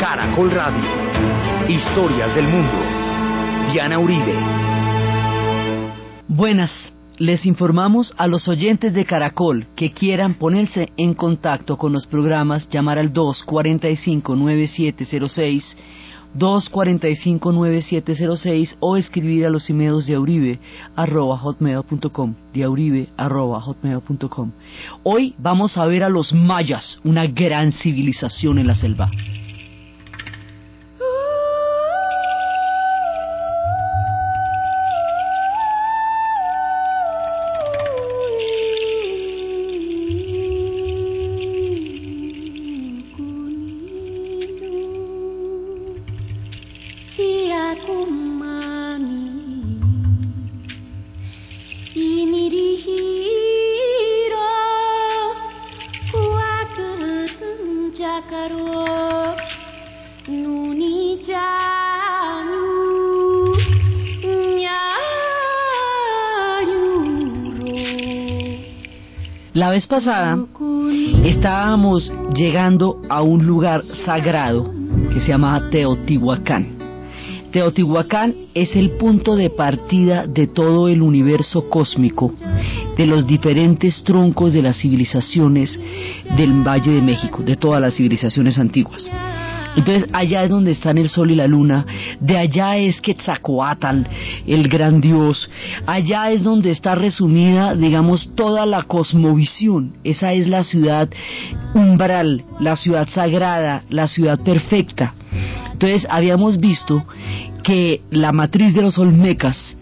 Caracol Radio. Historias del mundo. Diana Uribe. Buenas. Les informamos a los oyentes de Caracol que quieran ponerse en contacto con los programas, llamar al 245-9706, 245-9706 o escribir a los emails de auribe arroba hotmail.com, de auribe arroba hotmail.com. Hoy vamos a ver a los mayas, una gran civilización en la selva. La vez pasada estábamos llegando a un lugar sagrado que se llama Teotihuacán. Teotihuacán es el punto de partida de todo el universo cósmico, de los diferentes troncos de las civilizaciones del Valle de México, de todas las civilizaciones antiguas. Entonces allá es donde están el sol y la luna, de allá es Quetzalcoatl, el gran dios, allá es donde está resumida, digamos, toda la cosmovisión, esa es la ciudad umbral, la ciudad sagrada, la ciudad perfecta. Entonces habíamos visto que la matriz de los olmecas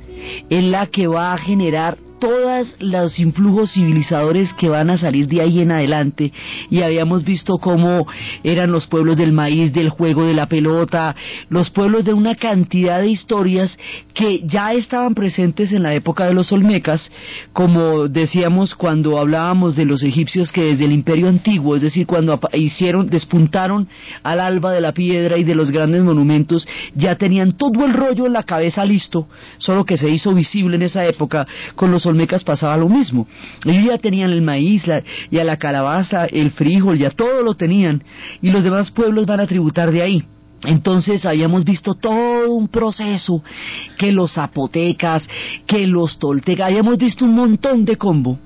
es la que va a generar todos los influjos civilizadores que van a salir de ahí en adelante. Y habíamos visto cómo eran los pueblos del maíz, del juego de la pelota, los pueblos de una cantidad de historias que ya estaban presentes en la época de los olmecas, como decíamos cuando hablábamos de los egipcios que desde el imperio antiguo, es decir, cuando hicieron, despuntaron al alba de la piedra y de los grandes monumentos, ya tenían todo el rollo en la cabeza listo, solo que se hizo visible en esa época con los olmecas pasaba lo mismo. Ellos ya tenían el maíz, la, ya la calabaza, el frijol, ya todo lo tenían. Y los demás pueblos van a tributar de ahí. Entonces habíamos visto todo un proceso, que los zapotecas, que los toltecas, habíamos visto un montón de combo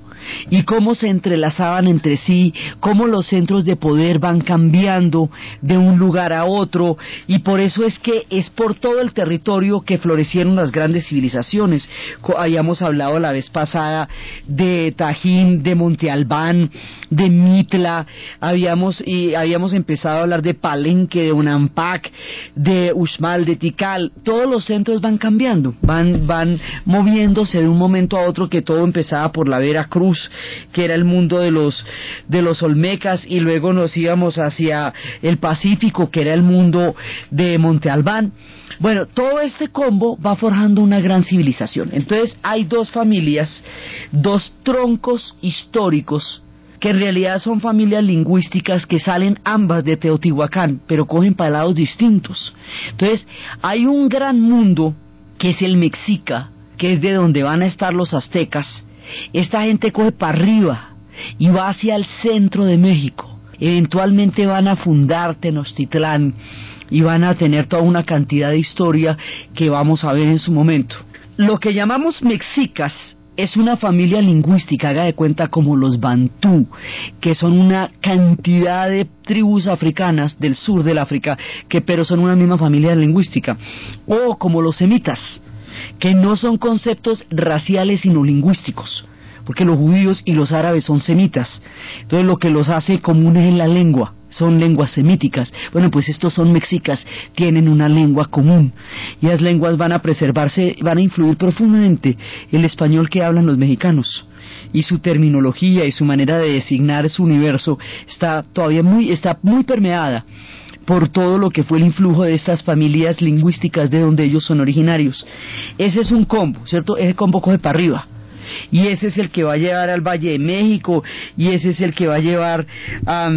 y cómo se entrelazaban entre sí, cómo los centros de poder van cambiando de un lugar a otro y por eso es que es por todo el territorio que florecieron las grandes civilizaciones. Habíamos hablado la vez pasada de Tajín, de Monte Albán, de Mitla, habíamos y habíamos empezado a hablar de Palenque, de Unampak, de Uxmal, de Tikal. Todos los centros van cambiando, van van moviéndose de un momento a otro que todo empezaba por la Vera Cruz que era el mundo de los, de los Olmecas, y luego nos íbamos hacia el Pacífico, que era el mundo de Monte Albán. Bueno, todo este combo va forjando una gran civilización. Entonces hay dos familias, dos troncos históricos que en realidad son familias lingüísticas que salen ambas de Teotihuacán, pero cogen palados distintos. Entonces, hay un gran mundo que es el Mexica, que es de donde van a estar los aztecas, esta gente coge para arriba y va hacia el centro de México. Eventualmente van a fundar Tenochtitlán y van a tener toda una cantidad de historia que vamos a ver en su momento. Lo que llamamos mexicas es una familia lingüística, haga de cuenta como los bantú, que son una cantidad de tribus africanas del sur del África, que pero son una misma familia lingüística, o como los semitas, que no son conceptos raciales sino lingüísticos, porque los judíos y los árabes son semitas, entonces lo que los hace comunes en la lengua son lenguas semíticas. Bueno, pues estos son mexicas, tienen una lengua común. Y las lenguas van a preservarse, van a influir profundamente el español que hablan los mexicanos. Y su terminología y su manera de designar su universo está todavía muy está muy permeada por todo lo que fue el influjo de estas familias lingüísticas de donde ellos son originarios. Ese es un combo, ¿cierto? Ese combo coge para arriba. Y ese es el que va a llevar al Valle de México y ese es el que va a llevar a...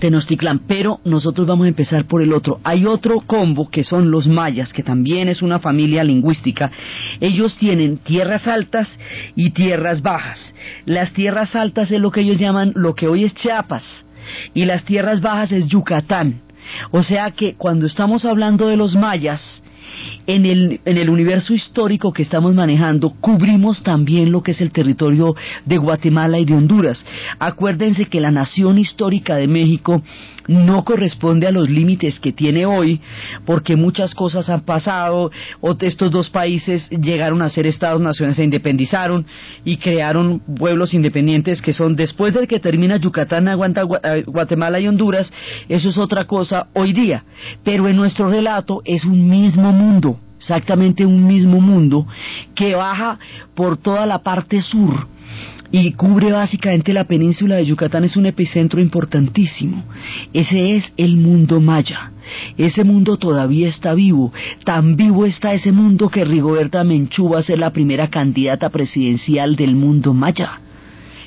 Tenochtitlán, pero nosotros vamos a empezar por el otro. Hay otro combo que son los mayas, que también es una familia lingüística. Ellos tienen tierras altas y tierras bajas. Las tierras altas es lo que ellos llaman lo que hoy es Chiapas y las tierras bajas es Yucatán. O sea que cuando estamos hablando de los mayas, en el, en el universo histórico que estamos manejando, cubrimos también lo que es el territorio de Guatemala y de Honduras. Acuérdense que la nación histórica de México no corresponde a los límites que tiene hoy, porque muchas cosas han pasado, estos dos países llegaron a ser estados naciones, se independizaron y crearon pueblos independientes que son después de que termina Yucatán, Guatemala y Honduras, eso es otra cosa hoy día, pero en nuestro relato es un mismo mundo, exactamente un mismo mundo que baja por toda la parte sur y cubre básicamente la península de Yucatán, es un epicentro importantísimo. Ese es el mundo maya. Ese mundo todavía está vivo. Tan vivo está ese mundo que Rigoberta Menchú va a ser la primera candidata presidencial del mundo maya.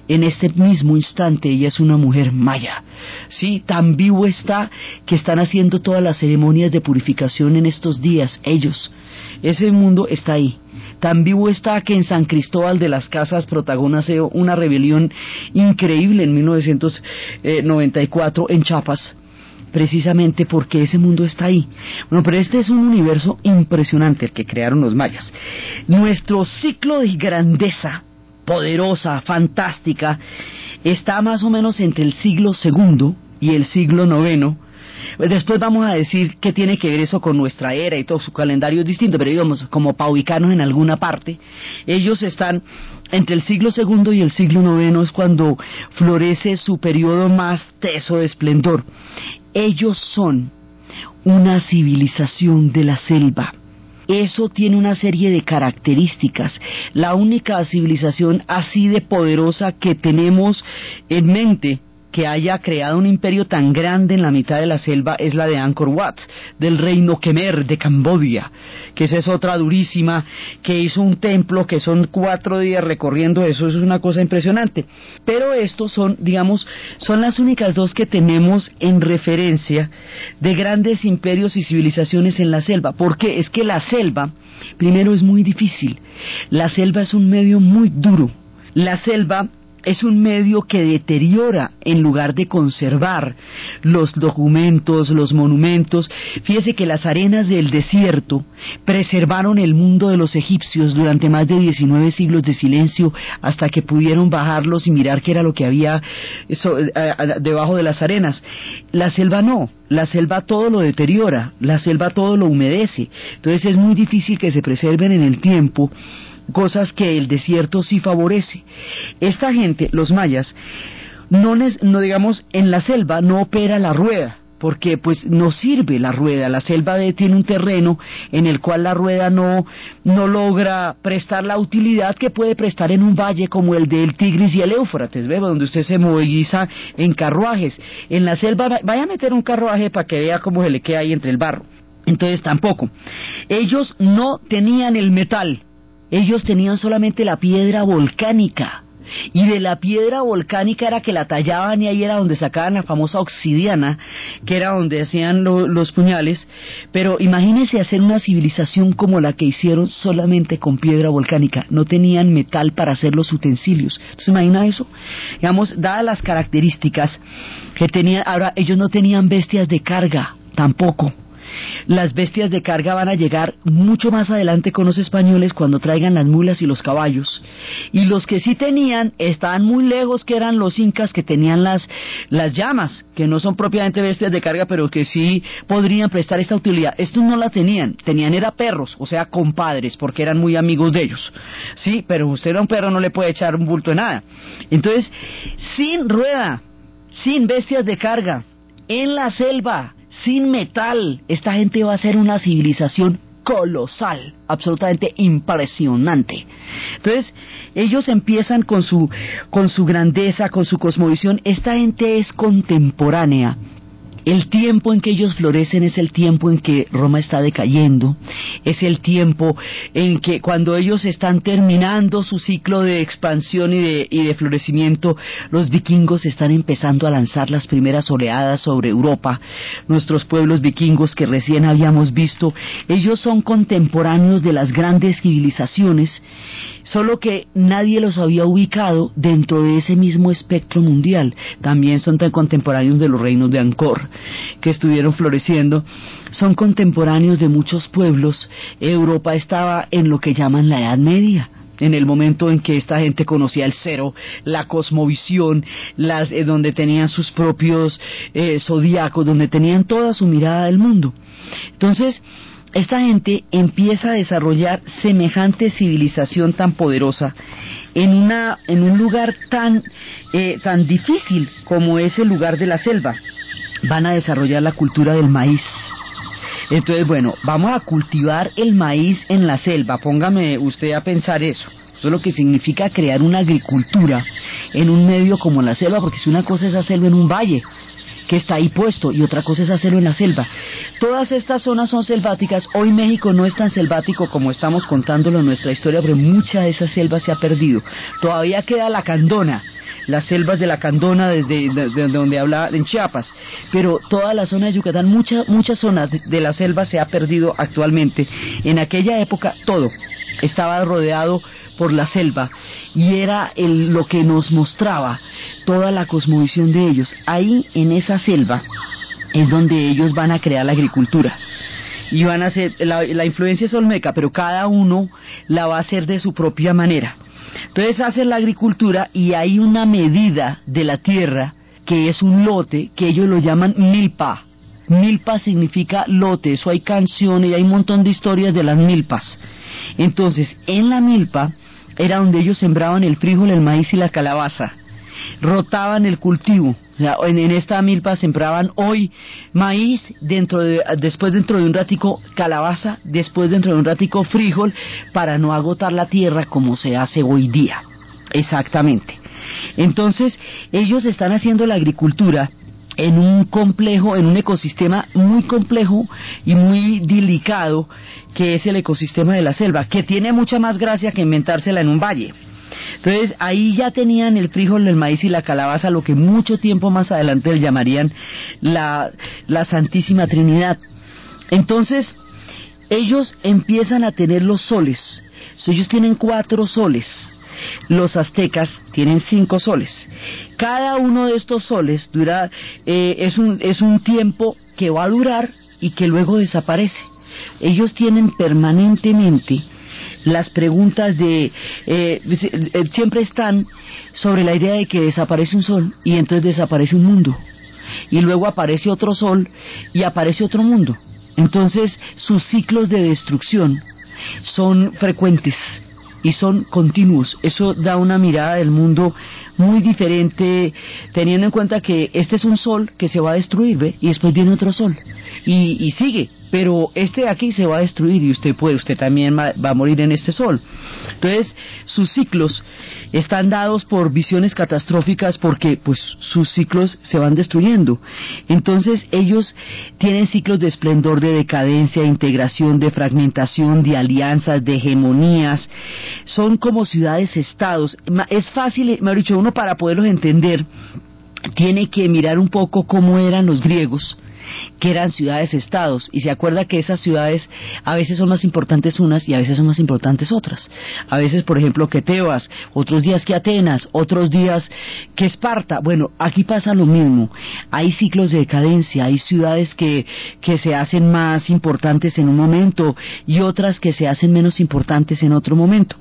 En este mismo instante ella es una mujer maya. Sí, tan vivo está que están haciendo todas las ceremonias de purificación en estos días, ellos. Ese mundo está ahí. Tan vivo está que en San Cristóbal de las Casas protagonizó una rebelión increíble en 1994 en Chiapas precisamente porque ese mundo está ahí. Bueno, pero este es un universo impresionante el que crearon los mayas. Nuestro ciclo de grandeza, poderosa, fantástica, está más o menos entre el siglo segundo y el siglo noveno, Después vamos a decir qué tiene que ver eso con nuestra era y todo su calendario es distinto, pero digamos, como para ubicarnos en alguna parte, ellos están entre el siglo segundo y el siglo noveno es cuando florece su periodo más teso de esplendor. Ellos son una civilización de la selva. Eso tiene una serie de características. La única civilización así de poderosa que tenemos en mente que haya creado un imperio tan grande en la mitad de la selva es la de Angkor Wat, del reino Khmer de Cambodia, que esa es otra durísima, que hizo un templo que son cuatro días recorriendo eso, eso es una cosa impresionante. Pero estos son, digamos, son las únicas dos que tenemos en referencia de grandes imperios y civilizaciones en la selva, porque es que la selva, primero es muy difícil, la selva es un medio muy duro, la selva es un medio que deteriora en lugar de conservar los documentos, los monumentos. Fíjese que las arenas del desierto preservaron el mundo de los egipcios durante más de 19 siglos de silencio hasta que pudieron bajarlos y mirar qué era lo que había eh, debajo de las arenas. La selva no, la selva todo lo deteriora, la selva todo lo humedece. Entonces es muy difícil que se preserven en el tiempo cosas que el desierto sí favorece. Esta gente, los mayas, no, no digamos, en la selva no opera la rueda, porque pues no sirve la rueda. La selva tiene un terreno en el cual la rueda no, no logra prestar la utilidad que puede prestar en un valle como el del Tigris y el Éufrates, ¿ve? donde usted se moviliza en carruajes. En la selva vaya a meter un carruaje para que vea cómo se le queda ahí entre el barro. Entonces tampoco. Ellos no tenían el metal, ellos tenían solamente la piedra volcánica. Y de la piedra volcánica era que la tallaban y ahí era donde sacaban la famosa obsidiana, que era donde hacían los puñales. Pero imagínense hacer una civilización como la que hicieron solamente con piedra volcánica. No tenían metal para hacer los utensilios. Entonces, imagina eso. Digamos, dadas las características que tenían, ahora ellos no tenían bestias de carga, tampoco. Las bestias de carga van a llegar mucho más adelante con los españoles cuando traigan las mulas y los caballos. Y los que sí tenían estaban muy lejos, que eran los incas que tenían las, las llamas, que no son propiamente bestias de carga, pero que sí podrían prestar esta utilidad. Estos no la tenían, tenían era perros, o sea, compadres, porque eran muy amigos de ellos. Sí, pero usted a un perro no le puede echar un bulto de nada. Entonces, sin rueda, sin bestias de carga, en la selva, sin metal, esta gente va a ser una civilización colosal, absolutamente impresionante. Entonces, ellos empiezan con su, con su grandeza, con su cosmovisión. Esta gente es contemporánea el tiempo en que ellos florecen es el tiempo en que Roma está decayendo, es el tiempo en que cuando ellos están terminando su ciclo de expansión y de, y de florecimiento, los vikingos están empezando a lanzar las primeras oleadas sobre Europa. Nuestros pueblos vikingos que recién habíamos visto, ellos son contemporáneos de las grandes civilizaciones, solo que nadie los había ubicado dentro de ese mismo espectro mundial. También son tan contemporáneos de los reinos de Angkor que estuvieron floreciendo, son contemporáneos de muchos pueblos. Europa estaba en lo que llaman la Edad Media en el momento en que esta gente conocía el cero, la cosmovisión, las, eh, donde tenían sus propios eh, zodiacos, donde tenían toda su mirada del mundo. Entonces, esta gente empieza a desarrollar semejante civilización tan poderosa en, una, en un lugar tan, eh, tan difícil como es el lugar de la selva. Van a desarrollar la cultura del maíz. Entonces, bueno, vamos a cultivar el maíz en la selva. Póngame usted a pensar eso. Eso es lo que significa crear una agricultura en un medio como la selva, porque si una cosa es hacerlo en un valle, que está ahí puesto y otra cosa es hacerlo en la selva. Todas estas zonas son selváticas. Hoy México no es tan selvático como estamos contándolo en nuestra historia, pero mucha de esa selva se ha perdido. Todavía queda la candona, las selvas de la Candona desde, donde habla en Chiapas, pero toda la zona de Yucatán, muchas muchas zonas de la selva se ha perdido actualmente. En aquella época todo estaba rodeado por la selva y era el, lo que nos mostraba toda la cosmovisión de ellos. Ahí en esa selva es donde ellos van a crear la agricultura. Y van a hacer, la, la influencia es olmeca, pero cada uno la va a hacer de su propia manera. Entonces hacen la agricultura y hay una medida de la tierra que es un lote que ellos lo llaman milpa. Milpa significa lote, eso hay canciones y hay un montón de historias de las milpas. Entonces, en la milpa era donde ellos sembraban el frijol, el maíz y la calabaza. Rotaban el cultivo. en, esta milpa sembraban hoy maíz, dentro de, después dentro de un ratico calabaza, después dentro de un ratico frijol, para no agotar la tierra como se hace hoy día. Exactamente. Entonces, ellos están haciendo la agricultura en un complejo, en un ecosistema muy complejo y muy delicado que es el ecosistema de la selva, que tiene mucha más gracia que inventársela en un valle. Entonces ahí ya tenían el frijol, el maíz y la calabaza, lo que mucho tiempo más adelante llamarían la, la Santísima Trinidad. Entonces ellos empiezan a tener los soles, ellos tienen cuatro soles, los aztecas tienen cinco soles. Cada uno de estos soles dura, eh, es, un, es un tiempo que va a durar y que luego desaparece. Ellos tienen permanentemente las preguntas de eh, siempre están sobre la idea de que desaparece un sol y entonces desaparece un mundo y luego aparece otro sol y aparece otro mundo entonces sus ciclos de destrucción son frecuentes y son continuos. Eso da una mirada del mundo muy diferente, teniendo en cuenta que este es un sol que se va a destruir, ¿ve? Y después viene otro sol. Y, y sigue, pero este de aquí se va a destruir y usted puede, usted también va, a morir en este sol. Entonces, sus ciclos están dados por visiones catastróficas porque pues sus ciclos se van destruyendo. Entonces, ellos tienen ciclos de esplendor, de decadencia, de integración, de fragmentación, de alianzas, de hegemonías. Son como ciudades-estados. Es fácil, me ha dicho, uno para poderlos entender tiene que mirar un poco cómo eran los griegos que eran ciudades-estados. Y se acuerda que esas ciudades a veces son más importantes unas y a veces son más importantes otras. A veces, por ejemplo, que Tebas, otros días que Atenas, otros días que Esparta. Bueno, aquí pasa lo mismo. Hay ciclos de decadencia, hay ciudades que, que se hacen más importantes en un momento y otras que se hacen menos importantes en otro momento.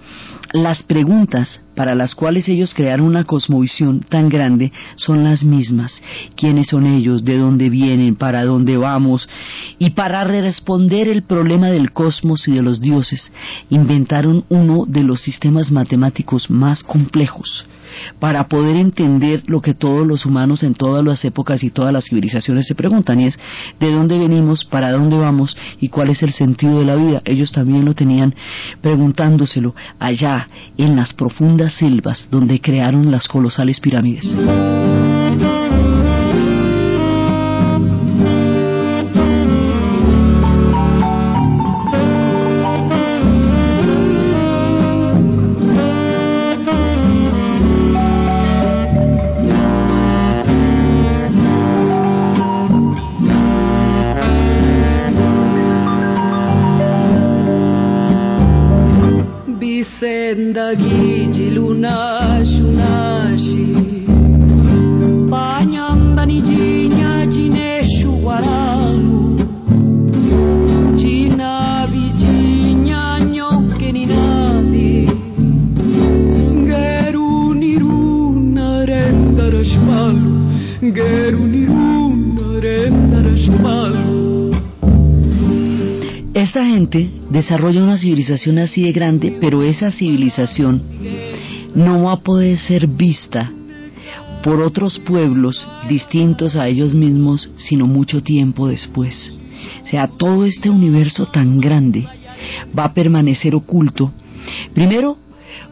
Las preguntas para las cuales ellos crearon una cosmovisión tan grande son las mismas. ¿Quiénes son ellos? ¿De dónde vienen? ¿Para dónde vamos? Y para responder el problema del cosmos y de los dioses, inventaron uno de los sistemas matemáticos más complejos para poder entender lo que todos los humanos en todas las épocas y todas las civilizaciones se preguntan, y es de dónde venimos, para dónde vamos y cuál es el sentido de la vida. Ellos también lo tenían preguntándoselo allá en las profundas selvas donde crearon las colosales pirámides. Desarrolla una civilización así de grande, pero esa civilización no va a poder ser vista por otros pueblos distintos a ellos mismos, sino mucho tiempo después. O sea, todo este universo tan grande va a permanecer oculto. Primero,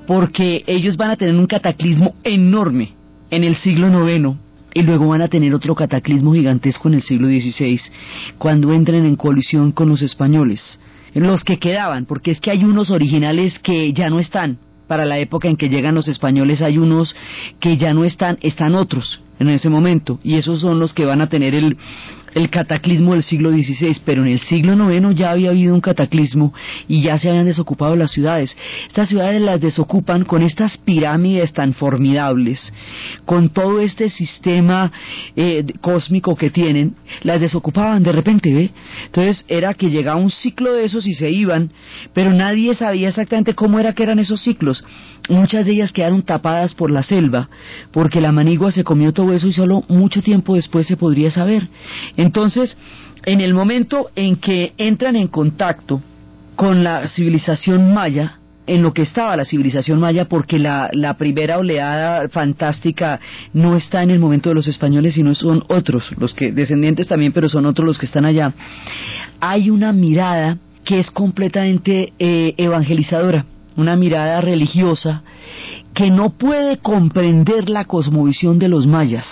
porque ellos van a tener un cataclismo enorme en el siglo IX y luego van a tener otro cataclismo gigantesco en el siglo XVI, cuando entren en colisión con los españoles, los que quedaban, porque es que hay unos originales que ya no están. Para la época en que llegan los españoles hay unos que ya no están, están otros en ese momento, y esos son los que van a tener el, el cataclismo del siglo XVI, pero en el siglo IX ya había habido un cataclismo y ya se habían desocupado las ciudades. Estas ciudades las desocupan con estas pirámides tan formidables, con todo este sistema eh, cósmico que tienen, las desocupaban de repente, ¿ve? Entonces era que llegaba un ciclo de esos y se iban, pero nadie sabía exactamente cómo era que eran esos ciclos. Muchas de ellas quedaron tapadas por la selva, porque la manigua se comió todo eso y solo mucho tiempo después se podría saber. Entonces, en el momento en que entran en contacto con la civilización maya, en lo que estaba la civilización maya, porque la, primera oleada fantástica no está en el momento de los españoles, sino son otros, los que descendientes también, pero son otros los que están allá. Hay una mirada que es completamente eh, evangelizadora, una mirada religiosa que no puede comprender la cosmovisión de los mayas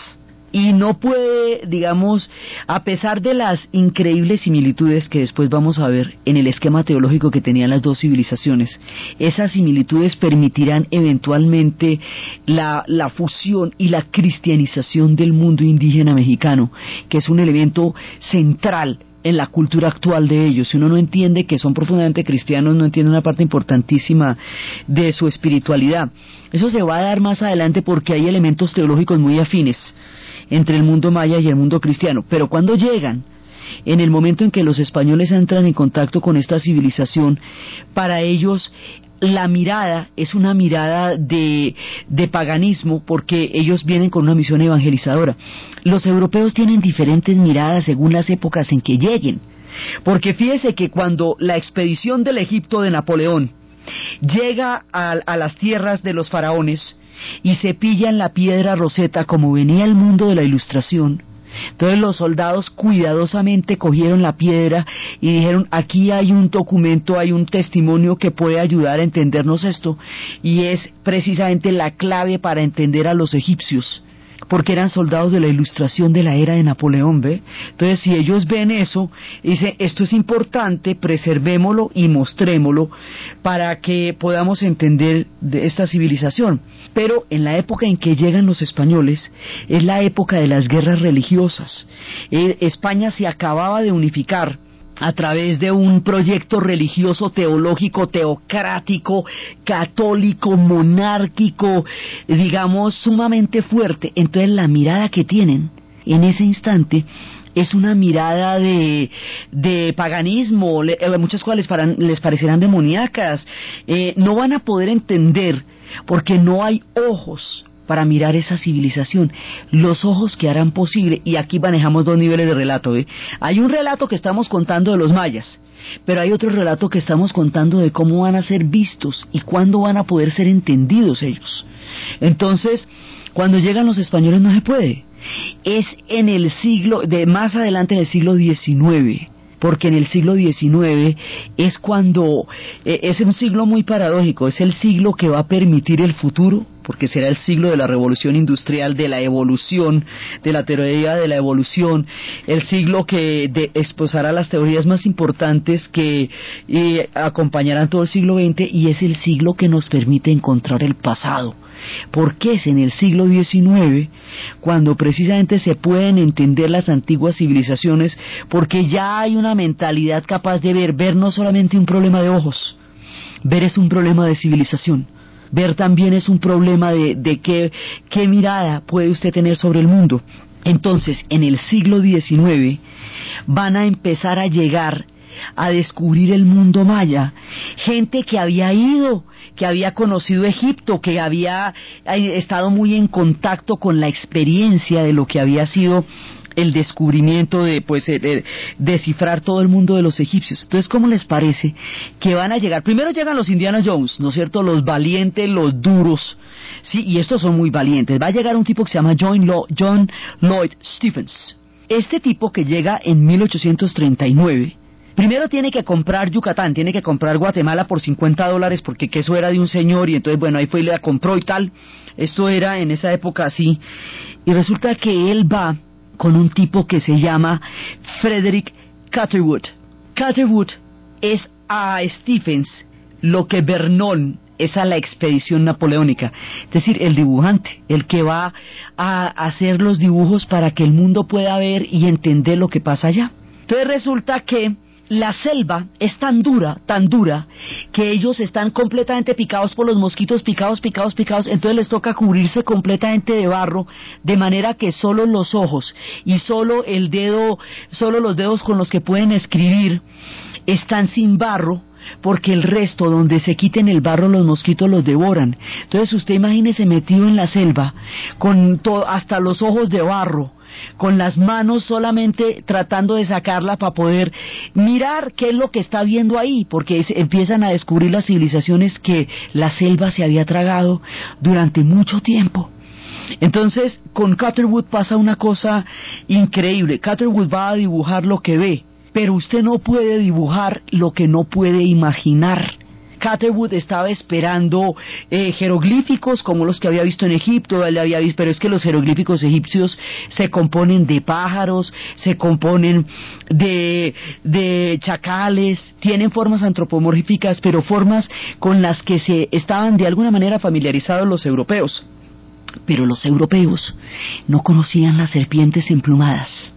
y no puede, digamos, a pesar de las increíbles similitudes que después vamos a ver en el esquema teológico que tenían las dos civilizaciones, esas similitudes permitirán eventualmente la, la fusión y la cristianización del mundo indígena mexicano, que es un elemento central en la cultura actual de ellos. Si uno no entiende que son profundamente cristianos, no entiende una parte importantísima de su espiritualidad. Eso se va a dar más adelante porque hay elementos teológicos muy afines entre el mundo maya y el mundo cristiano. Pero cuando llegan, en el momento en que los españoles entran en contacto con esta civilización, para ellos la mirada es una mirada de, de, paganismo porque ellos vienen con una misión evangelizadora. Los europeos tienen diferentes miradas según las épocas en que lleguen. Porque fíjese que cuando la expedición del Egipto de Napoleón llega a, a las tierras de los faraones, y se pillan la piedra roseta como venía el mundo de la ilustración. Entonces los soldados cuidadosamente cogieron la piedra y dijeron, aquí hay un documento, hay un testimonio que puede ayudar a entendernos esto y es precisamente la clave para entender a los egipcios porque eran soldados de la ilustración de la era de Napoleón, ¿ve? Entonces, si ellos ven eso, dicen, esto es importante, preservémoslo y mostrémoslo para que podamos entender de esta civilización. Pero en la época en que llegan los españoles, es la época de las guerras religiosas. Eh, España se acababa de unificar a través de un proyecto religioso, teológico, teocrático, católico, monárquico, digamos, sumamente fuerte. Entonces la mirada que tienen en ese instante es una mirada de, de paganismo, eh, muchas cosas les, les parecerán demoníacas, eh, no van a poder entender porque no hay ojos para mirar esa civilización, los ojos que harán posible, y aquí manejamos dos niveles de relato. ¿eh? Hay un relato que estamos contando de los mayas, pero hay otro relato que estamos contando de cómo van a ser vistos y cuándo van a poder ser entendidos ellos. Entonces, cuando llegan los españoles no se puede. Es en el siglo, de más adelante en el siglo XIX, porque en el siglo XIX es cuando, eh, es un siglo muy paradójico, es el siglo que va a permitir el futuro, porque será el siglo de la revolución industrial, de la evolución, de la teoría de la evolución, el siglo que de, las teorías más importantes que acompañarán todo el siglo XX y es el siglo que nos permite encontrar el pasado porque es en el siglo XIX cuando precisamente se pueden entender las antiguas civilizaciones, porque ya hay una mentalidad capaz de ver, ver no solamente un problema de ojos, ver es un problema de civilización. Ver también es un problema de, de qué, qué mirada puede usted tener sobre el mundo. Entonces, en el siglo XIX van a empezar a llegar a descubrir el mundo maya. Gente que había ido, que había conocido Egipto, que había eh, estado muy en contacto con la experiencia de lo que había sido el descubrimiento de pues de, descifrar todo el mundo de los egipcios. Entonces, ¿cómo les parece que van a llegar? Primero llegan los Indiana Jones, ¿no es cierto? Los valientes, los duros, sí, y estos son muy valientes. Va a llegar un tipo que se llama John, Lloyd Stephens. Este tipo que llega en 1839 Primero tiene que comprar Yucatán, tiene que comprar Guatemala por 50 dólares porque eso era de un señor y entonces bueno, ahí fue y la compró y tal. Esto era en esa época así. Y resulta que él va con un tipo que se llama Frederick Catherwood. Catherwood es a Stephens lo que Vernon es a la expedición napoleónica, es decir, el dibujante, el que va a hacer los dibujos para que el mundo pueda ver y entender lo que pasa allá. Entonces resulta que la selva es tan dura, tan dura, que ellos están completamente picados por los mosquitos, picados, picados, picados, entonces les toca cubrirse completamente de barro, de manera que solo los ojos y solo el dedo, solo los dedos con los que pueden escribir están sin barro, porque el resto, donde se quiten el barro, los mosquitos los devoran. Entonces usted imagínese metido en la selva, con hasta los ojos de barro, con las manos solamente tratando de sacarla para poder mirar qué es lo que está viendo ahí, porque empiezan a descubrir las civilizaciones que la selva se había tragado durante mucho tiempo. Entonces, con Catherwood pasa una cosa increíble. Catherwood va a dibujar lo que ve, pero usted no puede dibujar lo que no puede imaginar. Catherwood estaba esperando eh, jeroglíficos como los que había visto en Egipto, él había visto, pero es que los jeroglíficos egipcios se componen de pájaros, se componen de, de chacales, tienen formas antropomórficas, pero formas con las que se estaban de alguna manera familiarizados los europeos. Pero los europeos no conocían las serpientes emplumadas.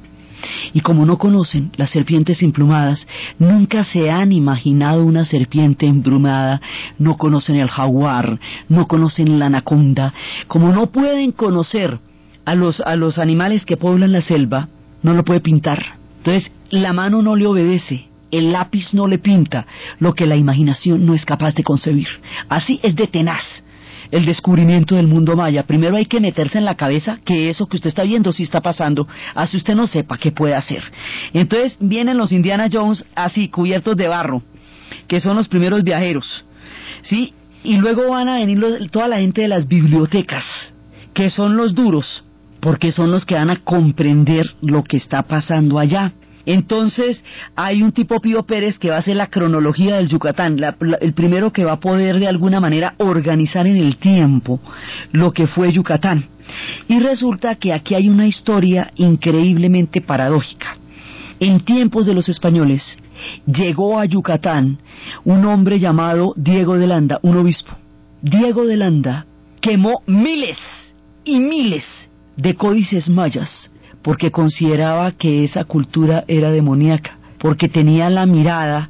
Y como no conocen las serpientes emplumadas, nunca se han imaginado una serpiente emplumada, no conocen el jaguar, no conocen la anaconda, como no pueden conocer a los, a los animales que poblan la selva, no lo puede pintar. Entonces, la mano no le obedece, el lápiz no le pinta lo que la imaginación no es capaz de concebir. Así es de tenaz el descubrimiento del mundo maya, primero hay que meterse en la cabeza que eso que usted está viendo sí está pasando, así usted no sepa qué puede hacer. Entonces vienen los Indiana Jones así, cubiertos de barro, que son los primeros viajeros, ¿sí? Y luego van a venir toda la gente de las bibliotecas, que son los duros, porque son los que van a comprender lo que está pasando allá. Entonces, hay un tipo Pío Pérez que va a hacer la cronología del Yucatán, el primero que va a poder de alguna manera organizar en el tiempo lo que fue Yucatán. Y resulta que aquí hay una historia increíblemente paradójica. En tiempos de los españoles llegó a Yucatán un hombre llamado Diego de Landa, un obispo. Diego de Landa quemó miles y miles de códices mayas porque consideraba que esa cultura era demoníaca, porque tenía la mirada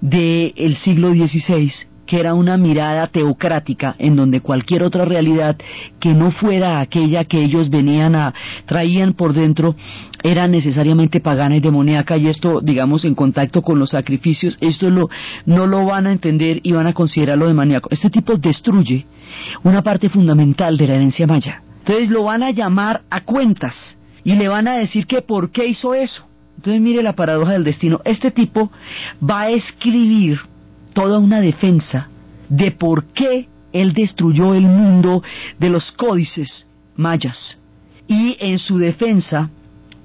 del siglo XVI, que era una mirada teocrática en donde cualquier otra realidad que no fuera aquella que ellos venían a traían por dentro era necesariamente pagana y demoníaca y esto digamos en contacto con los sacrificios esto lo, no lo van a entender y van a considerarlo demoníaco. Este tipo destruye una parte fundamental de la herencia maya. Entonces lo van a llamar a cuentas y le van a decir que por qué hizo eso. Entonces mire la paradoja del destino. Este tipo va a escribir toda una defensa de por qué él destruyó el mundo de los códices mayas. Y en su defensa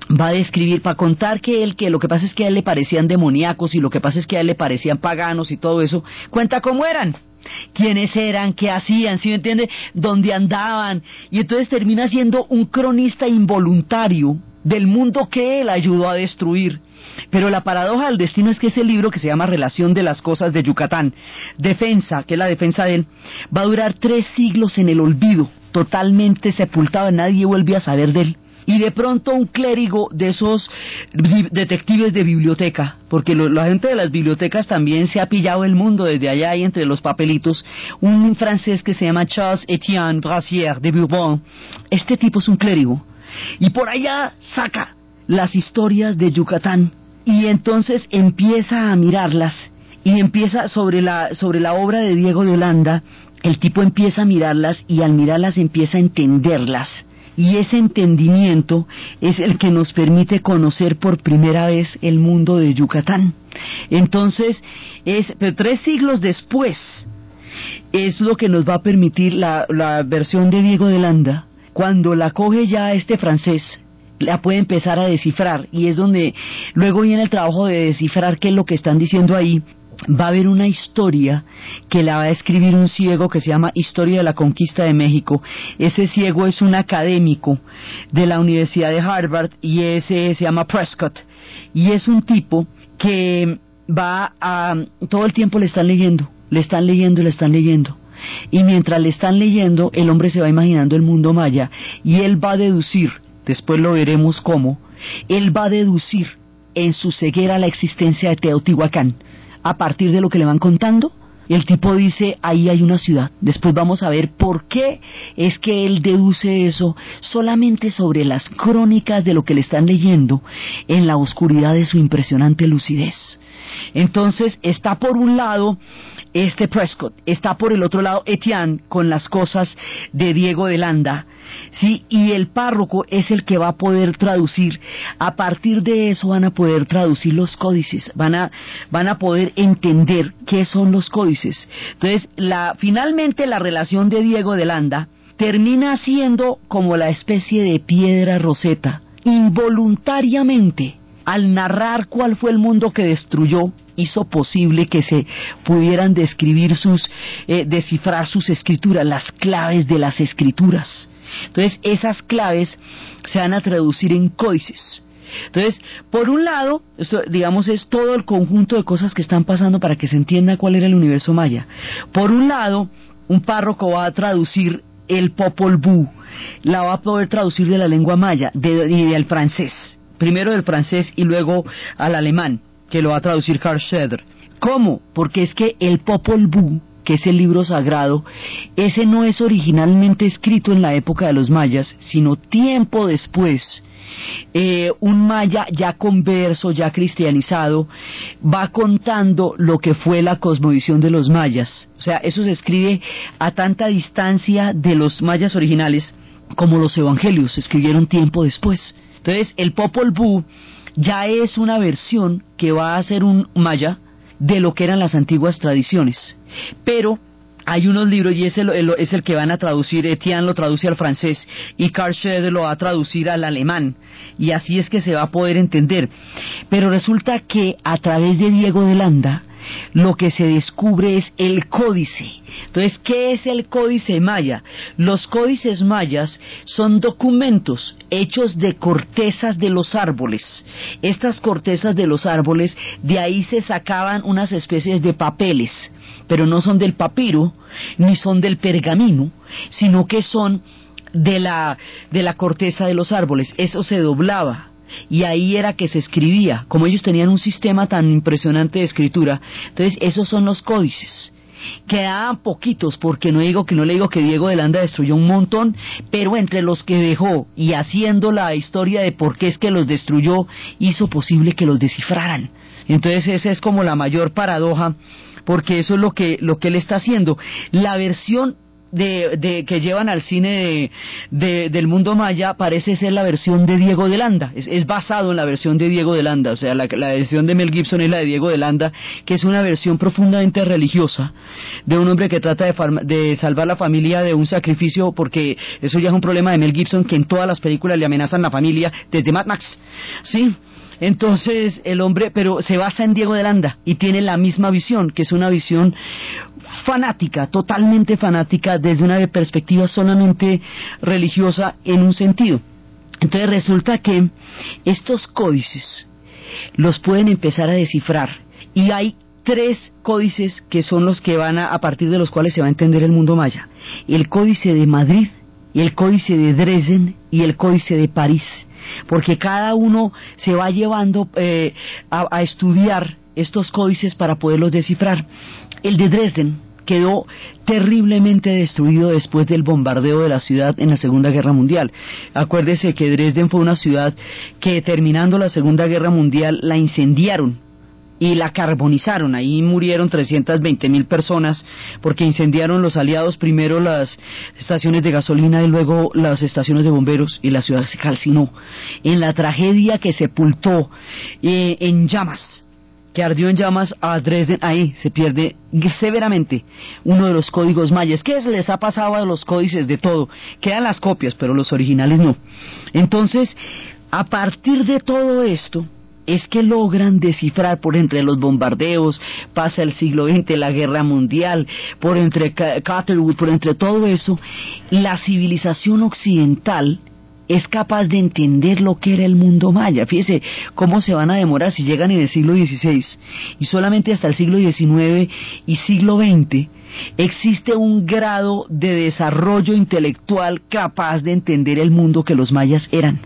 va a describir para contar que él que lo que pasa es que a él le parecían demoníacos y lo que pasa es que a él le parecían paganos y todo eso, cuenta cómo eran quiénes eran, qué hacían, ¿sí me entiende? Dónde andaban. Y entonces termina siendo un cronista involuntario del mundo que él ayudó a destruir. Pero la paradoja del destino es que ese libro que se llama Relación de las Cosas de Yucatán, Defensa, que es la defensa de él, va a durar tres siglos en el olvido, totalmente sepultado, nadie vuelve a saber de él y de pronto un clérigo de esos detectives de biblioteca, porque la gente de las bibliotecas también se ha pillado el mundo desde allá y entre los papelitos, un francés que se llama Charles Etienne Brassier de Bourbon, este tipo es un clérigo, y por allá saca las historias de Yucatán. Y entonces empieza a mirarlas. Y empieza sobre la sobre la obra de Diego de Holanda el tipo empieza a mirarlas y al mirarlas empieza a entenderlas y ese entendimiento es el que nos permite conocer por primera vez el mundo de Yucatán. Entonces, es pero tres siglos después es lo que nos va a permitir la, la versión de Diego de Landa cuando la coge ya este francés la puede empezar a descifrar y es donde luego viene el trabajo de descifrar qué es lo que están diciendo ahí va a haber una historia que la va a escribir un ciego que se llama Historia de la Conquista de México. Ese ciego es un académico de la Universidad de Harvard y ese se llama Prescott. Y es un tipo que va a... todo el tiempo le están leyendo, le están leyendo, le están leyendo. Y mientras le están leyendo, el hombre se va imaginando el mundo maya y él va a deducir después lo veremos cómo, él va a deducir en su ceguera la existencia de Teotihuacán. A partir de lo que le van contando, el tipo dice, ahí hay una ciudad. Después vamos a ver por qué es que él deduce eso solamente sobre las crónicas de lo que le están leyendo en la oscuridad de su impresionante lucidez. Entonces está por un lado este Prescott, está por el otro lado Etienne con las cosas de Diego de Landa, ¿sí? Y el párroco es el que va a poder traducir. A partir de eso van a poder traducir los códices, van a, van a poder entender qué son los códices. Entonces, la, finalmente la relación de Diego de Landa termina siendo como la especie de piedra roseta, involuntariamente al narrar cuál fue el mundo que destruyó, hizo posible que se pudieran describir sus, eh, descifrar sus escrituras, las claves de las escrituras. Entonces, esas claves se van a traducir en códices. Entonces, por un lado, esto, digamos, es todo el conjunto de cosas que están pasando para que se entienda cuál era el universo maya. Por un lado, un párroco va a traducir el Popol Vuh, la va a poder traducir de la lengua maya y del francés primero del francés y luego al alemán, que lo va a traducir Karl Schroeder. ¿Cómo? Porque es que el Popol Vuh, que es el libro sagrado, ese no es originalmente escrito en la época de los mayas, sino tiempo después. Eh, un maya ya converso, ya cristianizado, va contando lo que fue la cosmovisión de los mayas. O sea, eso se escribe a tanta distancia de los mayas originales como los evangelios se escribieron tiempo después. Entonces, el Popol Vuh ya es una versión que va a ser un maya de lo que eran las antiguas tradiciones. Pero hay unos libros y ese es el que van a traducir, Etienne lo traduce al francés y Karl Schroeder lo va a traducir al alemán y así es que se va a poder entender. Pero resulta que a través de Diego de Landa lo que se descubre es el códice. Entonces, ¿qué es el códice maya? Los códices mayas son documentos hechos de cortezas de los árboles. Estas cortezas de los árboles, de ahí se sacaban unas especies de papeles, pero no son del papiro, ni son del pergamino, sino que son de la, de la corteza de los árboles. Eso se doblaba y ahí era que se escribía, como ellos tenían un sistema tan impresionante de escritura, entonces esos son los códices. Quedaban poquitos, porque no digo que no le digo que Diego de Landa destruyó un montón, pero entre los que dejó y haciendo la historia de por qué es que los destruyó, hizo posible que los descifraran. Entonces esa es como la mayor paradoja, porque eso es lo que, lo que él está haciendo. La versión de, de, que llevan al cine de, del mundo maya parece ser la versión de Diego de Landa, es, es basado en la versión de Diego de Landa, o sea, la, la, versión de Mel Gibson es la de Diego de Landa, que es una versión profundamente religiosa de un hombre que trata de, de salvar la familia de un sacrificio, porque eso ya es un problema de Mel Gibson, que en todas las películas le amenazan la familia desde Mad Max, ¿sí? Entonces el hombre, pero se basa en Diego de Landa y tiene la misma visión, que es una visión fanática, totalmente fanática, desde una perspectiva solamente religiosa en un sentido. Entonces resulta que estos códices los pueden empezar a descifrar y hay tres códices que son los que van a, a partir de los cuales se va a entender el mundo maya. El códice de Madrid, el códice de Dresden y el códice de París porque cada uno se va llevando eh, a, estudiar estos códices para poderlos descifrar. El de Dresden quedó terriblemente destruido después del bombardeo de la ciudad en la Segunda Guerra Mundial. Acuérdese que Dresden fue una ciudad que terminando la Segunda Guerra Mundial la incendiaron y la carbonizaron. Ahí murieron 320 mil personas porque incendiaron los aliados primero las estaciones de gasolina y luego las estaciones de bomberos y la ciudad se calcinó. En la tragedia que sepultó eh, en llamas, que ardió en llamas a Dresden, ahí se pierde severamente uno de los códigos mayas. ¿Qué les ha pasado a los códices de todo? Quedan las copias, pero los originales no. Entonces, a partir de todo esto, es que logran descifrar por entre los bombardeos, pasa el siglo XX, la guerra mundial, por entre Catherwood, por entre todo eso, la civilización occidental es capaz de entender lo que era el mundo maya. Fíjese cómo se van a demorar si llegan en el siglo XVI y solamente hasta el siglo XIX y siglo XX existe un grado de desarrollo intelectual capaz de entender el mundo que los mayas eran.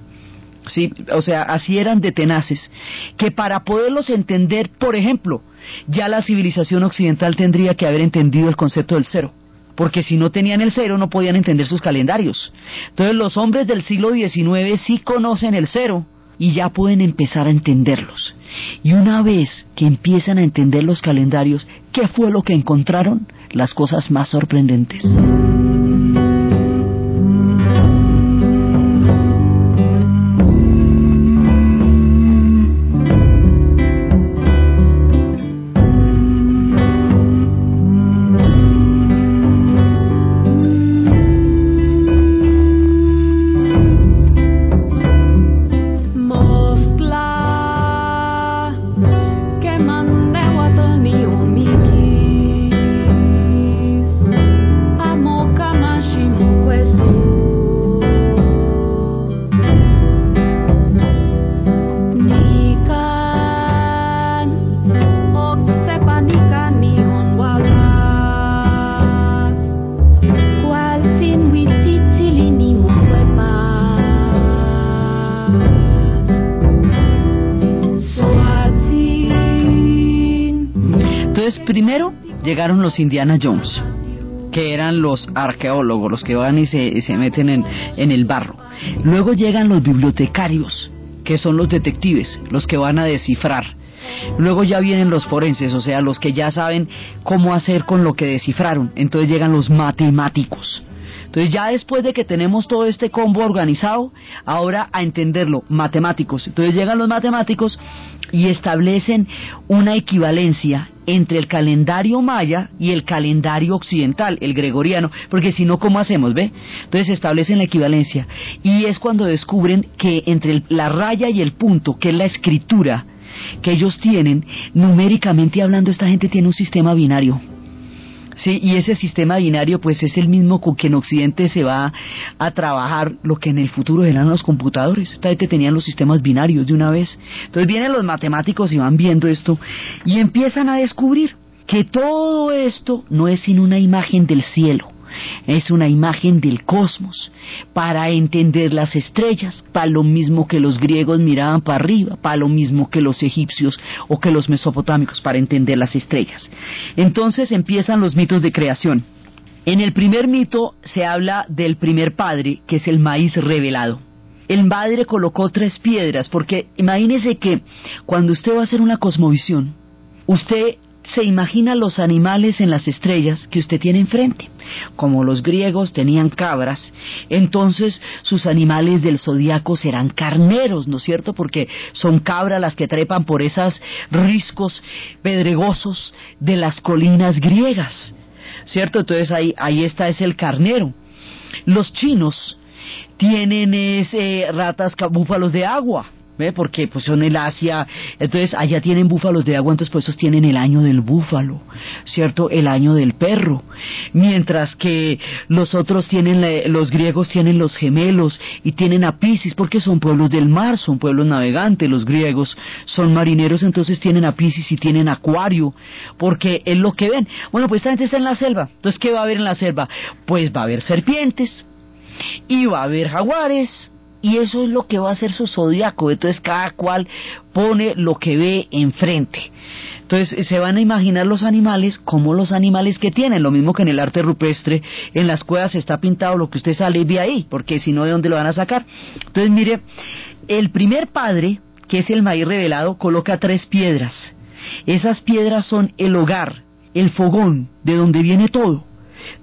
Sí, o sea, así eran de tenaces, que para poderlos entender, por ejemplo, ya la civilización occidental tendría que haber entendido el concepto del cero, porque si no tenían el cero no podían entender sus calendarios. Entonces los hombres del siglo XIX sí conocen el cero y ya pueden empezar a entenderlos. Y una vez que empiezan a entender los calendarios, ¿qué fue lo que encontraron? Las cosas más sorprendentes. Indiana Jones, que eran los arqueólogos, los que van y se, se meten en, en el barro. Luego llegan los bibliotecarios, que son los detectives, los que van a descifrar. Luego ya vienen los forenses, o sea, los que ya saben cómo hacer con lo que descifraron. Entonces llegan los matemáticos. Entonces ya después de que tenemos todo este combo organizado, ahora a entenderlo, matemáticos. Entonces llegan los matemáticos y establecen una equivalencia entre el calendario maya y el calendario occidental, el gregoriano, porque si no, ¿cómo hacemos? ¿Ve? Entonces establecen la equivalencia y es cuando descubren que entre la raya y el punto, que es la escritura que ellos tienen, numéricamente hablando, esta gente tiene un sistema binario. Sí, y ese sistema binario pues es el mismo con que en Occidente se va a trabajar lo que en el futuro eran los computadores. Esta gente tenían los sistemas binarios de una vez. Entonces vienen los matemáticos y van viendo esto y empiezan a descubrir que todo esto no es sino una imagen del cielo es una imagen del cosmos para entender las estrellas, para lo mismo que los griegos miraban para arriba, para lo mismo que los egipcios o que los mesopotámicos para entender las estrellas. Entonces empiezan los mitos de creación. En el primer mito se habla del primer padre, que es el maíz revelado. El padre colocó tres piedras, porque imagínese que cuando usted va a hacer una cosmovisión, usted se imagina los animales en las estrellas que usted tiene enfrente. Como los griegos tenían cabras, entonces sus animales del zodiaco serán carneros, ¿no es cierto? Porque son cabras las que trepan por esos riscos pedregosos de las colinas griegas, ¿cierto? Entonces ahí, ahí está, es el carnero. Los chinos tienen ese, ratas, búfalos de agua, ¿Ve? Porque pues son el Asia, entonces allá tienen búfalos de agua, entonces pues esos tienen el año del búfalo, ¿cierto? El año del perro. Mientras que los otros tienen, los griegos tienen los gemelos y tienen a Pisces porque son pueblos del mar, son pueblos navegantes, los griegos son marineros, entonces tienen a Pisces y tienen Acuario, porque es lo que ven. Bueno, pues esta gente está en la selva, entonces ¿qué va a haber en la selva? Pues va a haber serpientes y va a haber jaguares y eso es lo que va a ser su zodiaco. Entonces cada cual pone lo que ve enfrente. Entonces se van a imaginar los animales como los animales que tienen, lo mismo que en el arte rupestre, en las cuevas está pintado lo que usted sale y ve ahí, porque si no, ¿de dónde lo van a sacar? Entonces mire, el primer padre, que es el maíz revelado, coloca tres piedras Esas piedras son el hogar, el fogón, de donde viene todo.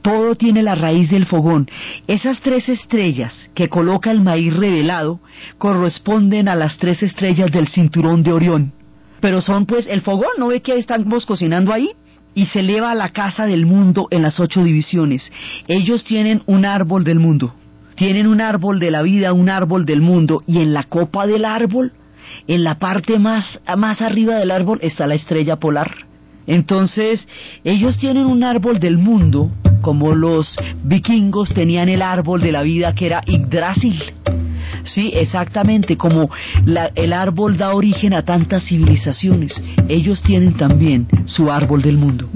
Todo tiene la raíz del fogón. Esas tres estrellas que coloca el maíz revelado corresponden a las tres estrellas del cinturón de Orión. Pero son pues el fogón, ¿no ve que estamos cocinando ahí? Y se eleva a la casa del mundo en las ocho divisiones. Ellos tienen un árbol del mundo. Tienen un árbol de la vida, un árbol del mundo. Y en la copa del árbol, en la parte más, más arriba del árbol, está la estrella polar. Entonces, ellos tienen un árbol del mundo como los vikingos tenían el árbol de la vida que era Yggdrasil. Sí, exactamente, como el árbol da origen a tantas civilizaciones, ellos tienen también su árbol del mundo.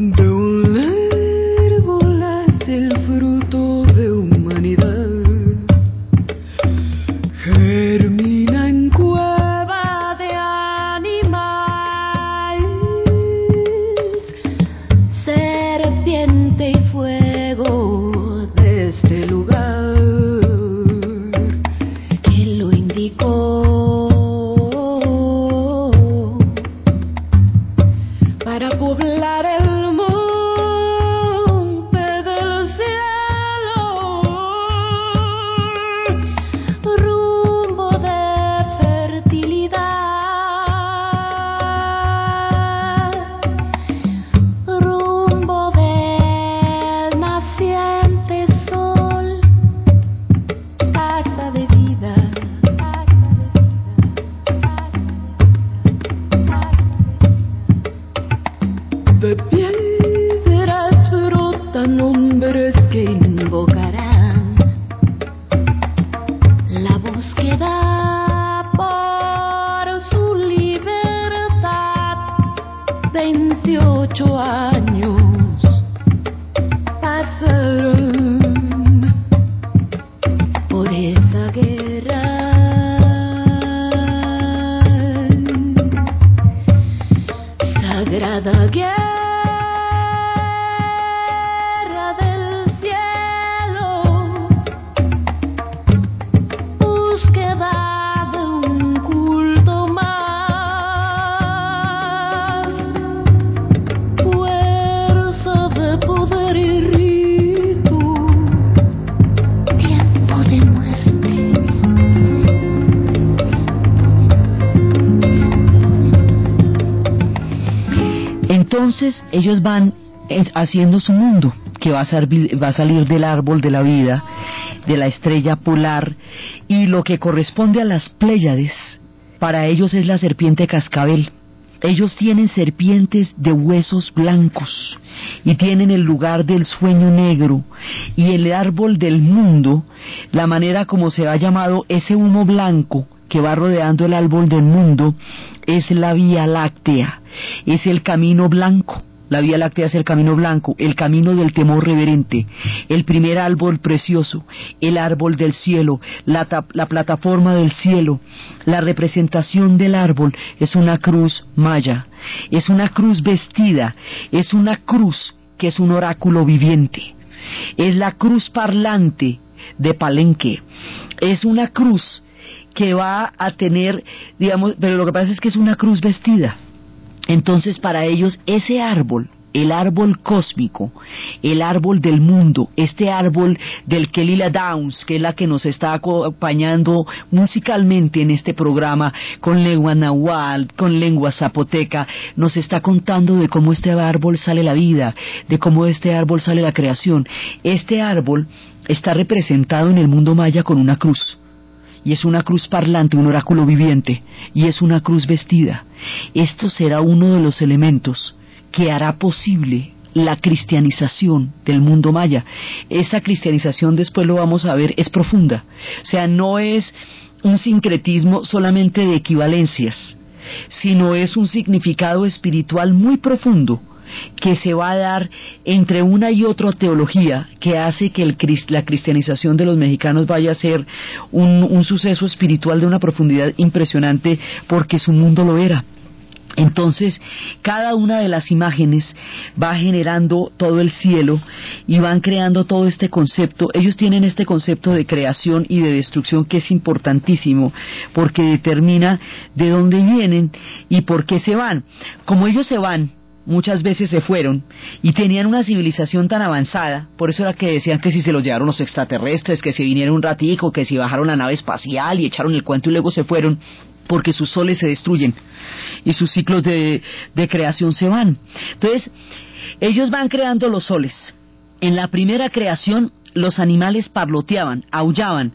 Entonces ellos van eh, haciendo su mundo, que va a, va a salir del árbol de la vida, de la estrella polar, y lo que corresponde a las Pléyades, para ellos es la serpiente cascabel. Ellos tienen serpientes de huesos blancos y tienen el lugar del sueño negro y el árbol del mundo, la manera como se ha llamado ese humo blanco que va rodeando el árbol del mundo, es la Vía Láctea, es el camino blanco. La Vía Láctea es el camino blanco, el camino del temor reverente, el primer árbol precioso, el árbol del cielo, la, la, plataforma del cielo. La representación del árbol es una cruz maya, es una cruz vestida, es una cruz que es un oráculo viviente, es la cruz parlante de Palenque, es una cruz que va a tener, digamos, pero lo que pasa es que es una cruz vestida. Entonces para ellos ese árbol, el árbol cósmico, el árbol del mundo, este árbol del que Lila Downs, que es la que nos está acompañando musicalmente en este programa, con lengua nahual, con lengua zapoteca, nos está contando de cómo este árbol sale la vida, de cómo este árbol sale la creación. Este árbol está representado en el mundo maya con una cruz y es una cruz parlante, un oráculo viviente, y es una cruz vestida. Esto será uno de los elementos que hará posible la cristianización del mundo maya. Esa cristianización, después lo vamos a ver, es profunda. O sea, no es un sincretismo solamente de equivalencias, sino es un significado espiritual muy profundo que se va a dar entre una y otra teología que hace que el, la cristianización de los mexicanos vaya a ser un, un suceso espiritual de una profundidad impresionante porque su mundo lo era Entonces, cada una de las imágenes va generando todo el cielo y van creando todo este concepto. Ellos tienen este concepto de creación y de destrucción que es importantísimo porque determina de dónde vienen y por qué se van. Como ellos se van, muchas veces se fueron y tenían una civilización tan avanzada, por eso era que decían que si se los llevaron los extraterrestres, que se vinieron un ratico, que si bajaron la nave espacial y echaron el cuento y luego se fueron, porque sus soles se destruyen y sus ciclos de, de creación se van. Entonces, ellos van creando los soles. En la primera creación, los animales parloteaban, aullaban,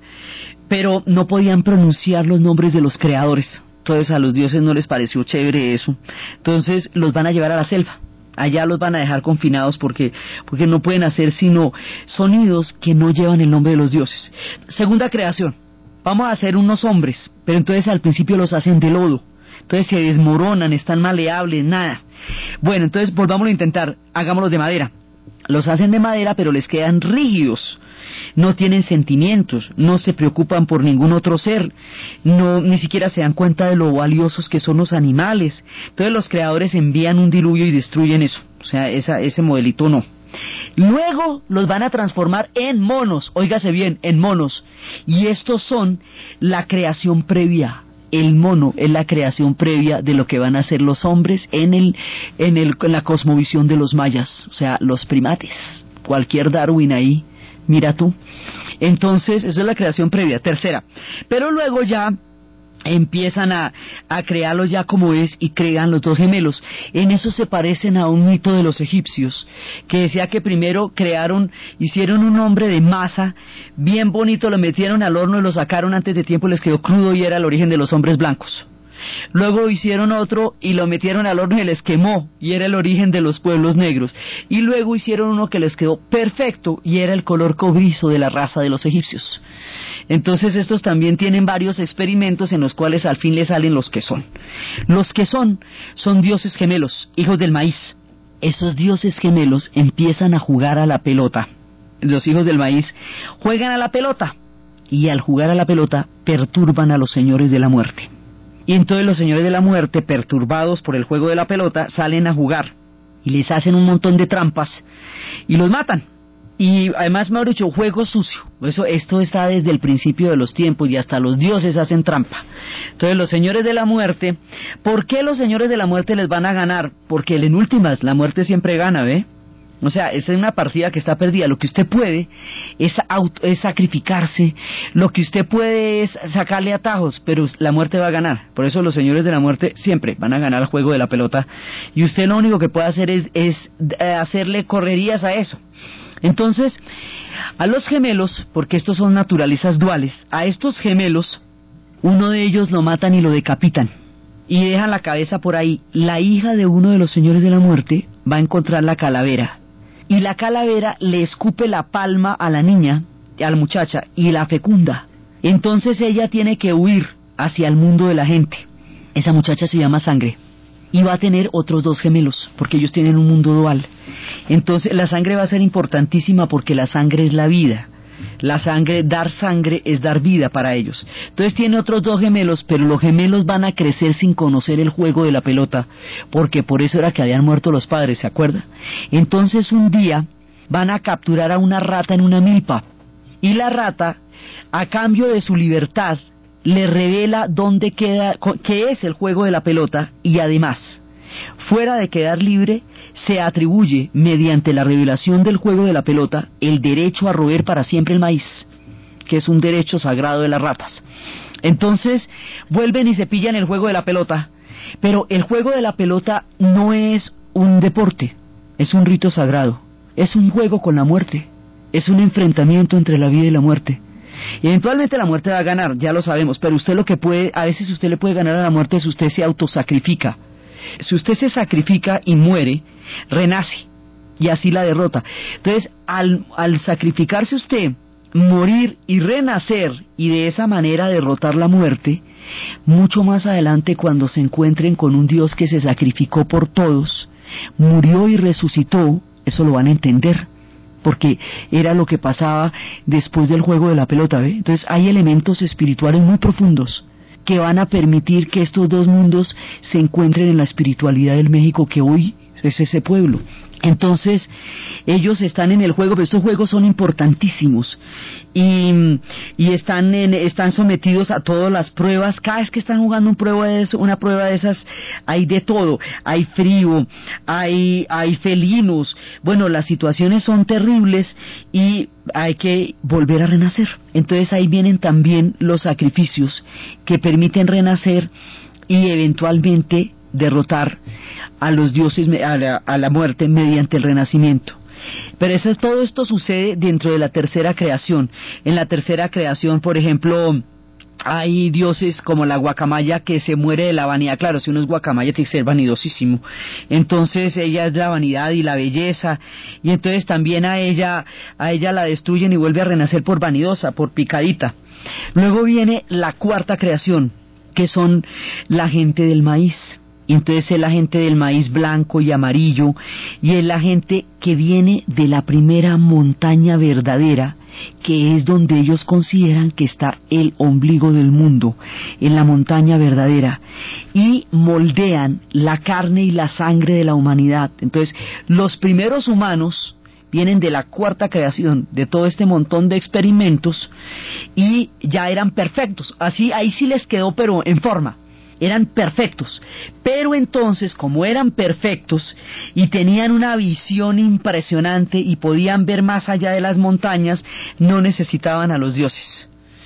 pero no podían pronunciar los nombres de los creadores. Entonces a los dioses no les pareció chévere eso. Entonces los van a llevar a la selva. Allá los van a dejar confinados porque, porque no pueden hacer sino sonidos que no llevan el nombre de los dioses. Segunda creación. Vamos a hacer unos hombres, pero entonces al principio los hacen de lodo. Entonces se desmoronan, están maleables, nada. Bueno, entonces volvámoslo a intentar, hagámoslos de madera. Los hacen de madera, pero les quedan rígidos. No tienen sentimientos, no se preocupan por ningún otro ser, no ni siquiera se dan cuenta de lo valiosos que son los animales. Entonces los creadores envían un diluvio y destruyen eso. O sea, esa, ese modelito no. Luego los van a transformar en monos, óigase bien, en monos. Y estos son la creación previa. El mono es la creación previa de lo que van a ser los hombres en, el, en, el, en la cosmovisión de los mayas, o sea, los primates. Cualquier Darwin ahí, mira tú. Entonces, eso es la creación previa. Tercera. Pero luego ya empiezan a, a crearlo ya como es y crean los dos gemelos. En eso se parecen a un mito de los egipcios, que decía que primero crearon, hicieron un hombre de masa, bien bonito, lo metieron al horno y lo sacaron antes de tiempo, les quedó crudo y era el origen de los hombres blancos. Luego hicieron otro y lo metieron al horno y les quemó y era el origen de los pueblos negros. Y luego hicieron uno que les quedó perfecto y era el color cobrizo de la raza de los egipcios. Entonces estos también tienen varios experimentos en los cuales al fin les salen los que son. Los que son son dioses gemelos, hijos del maíz. Esos dioses gemelos empiezan a jugar a la pelota. Los hijos del maíz juegan a la pelota y al jugar a la pelota perturban a los señores de la muerte. Y entonces los señores de la muerte, perturbados por el juego de la pelota, salen a jugar y les hacen un montón de trampas y los matan. Y además, dicho, juego sucio. Eso, esto está desde el principio de los tiempos y hasta los dioses hacen trampa. Entonces, los señores de la muerte, ¿por qué los señores de la muerte les van a ganar? Porque en últimas, la muerte siempre gana, ¿ve? O sea, es una partida que está perdida. Lo que usted puede es, es sacrificarse, lo que usted puede es sacarle atajos, pero la muerte va a ganar. Por eso los señores de la muerte siempre van a ganar el juego de la pelota. Y usted lo único que puede hacer es, es eh, hacerle correrías a eso. Entonces, a los gemelos, porque estos son naturalizas duales, a estos gemelos, uno de ellos lo matan y lo decapitan. Y dejan la cabeza por ahí. La hija de uno de los señores de la muerte va a encontrar la calavera y la calavera le escupe la palma a la niña, a la muchacha, y la fecunda. Entonces ella tiene que huir hacia el mundo de la gente. Esa muchacha se llama sangre. Y va a tener otros dos gemelos, porque ellos tienen un mundo dual. Entonces la sangre va a ser importantísima porque la sangre es la vida. La sangre, dar sangre es dar vida para ellos. Entonces tiene otros dos gemelos, pero los gemelos van a crecer sin conocer el juego de la pelota, porque por eso era que habían muerto los padres, ¿se acuerda? Entonces un día van a capturar a una rata en una milpa, y la rata, a cambio de su libertad, le revela dónde queda, qué es el juego de la pelota, y además, Fuera de quedar libre, se atribuye, mediante la revelación del juego de la pelota, el derecho a roer para siempre el maíz, que es un derecho sagrado de las ratas. Entonces, vuelven y se pillan el juego de la pelota, pero el juego de la pelota no es un deporte, es un rito sagrado, es un juego con la muerte, es un enfrentamiento entre la vida y la muerte. Eventualmente la muerte va a ganar, ya lo sabemos, pero usted lo que puede, a veces usted le puede ganar a la muerte si usted se autosacrifica si usted se sacrifica y muere, renace y así la derrota. Entonces, al, al sacrificarse usted, morir y renacer y de esa manera derrotar la muerte, mucho más adelante cuando se encuentren con un Dios que se sacrificó por todos, murió y resucitó, eso lo van a entender, porque era lo que pasaba después del juego de la pelota, ¿ve? Entonces hay elementos espirituales muy profundos que van a permitir que estos dos mundos se encuentren en la espiritualidad del México que hoy es ese pueblo. Entonces, ellos están en el juego, pero estos juegos son importantísimos y, y están, en, están sometidos a todas las pruebas. Cada vez que están jugando un prueba de eso, una prueba de esas, hay de todo. Hay frío, hay, hay felinos. Bueno, las situaciones son terribles y hay que volver a renacer. Entonces ahí vienen también los sacrificios que permiten renacer y eventualmente derrotar a los dioses, a la, a la muerte mediante el renacimiento. Pero eso, todo esto sucede dentro de la tercera creación. En la tercera creación, por ejemplo, hay dioses como la guacamaya que se muere de la vanidad. Claro, si uno es guacamaya tiene que ser vanidosísimo. Entonces ella es la vanidad y la belleza. Y entonces también a ella, a ella la destruyen y vuelve a renacer por vanidosa, por picadita. Luego viene la cuarta creación, que son la gente del maíz y entonces es la gente del maíz blanco y amarillo y es la gente que viene de la primera montaña verdadera que es donde ellos consideran que está el ombligo del mundo, en la montaña verdadera, y moldean la carne y la sangre de la humanidad. Entonces, los primeros humanos vienen de la cuarta creación, de todo este montón de experimentos, y ya eran perfectos. Así, ahí sí les quedó, pero en forma eran perfectos. Pero entonces, como eran perfectos y tenían una visión impresionante y podían ver más allá de las montañas, no necesitaban a los dioses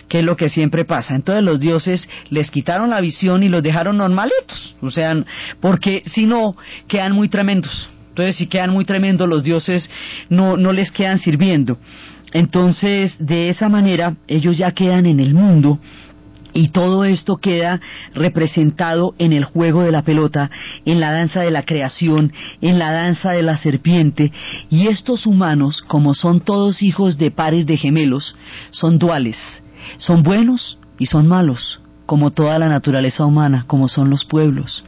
que es lo que siempre pasa. Entonces los dioses les quitaron la visión y los dejaron normalitos, o sea, porque si no, quedan muy tremendos. Entonces si quedan muy tremendos, los dioses no, no les quedan sirviendo. Entonces, de esa manera, ellos ya quedan en el mundo y todo esto queda representado en el juego de la pelota, en la danza de la creación, en la danza de la serpiente. Y estos humanos, como son todos hijos de pares de gemelos, son duales. Son buenos y son malos, como toda la naturaleza humana, como son los pueblos.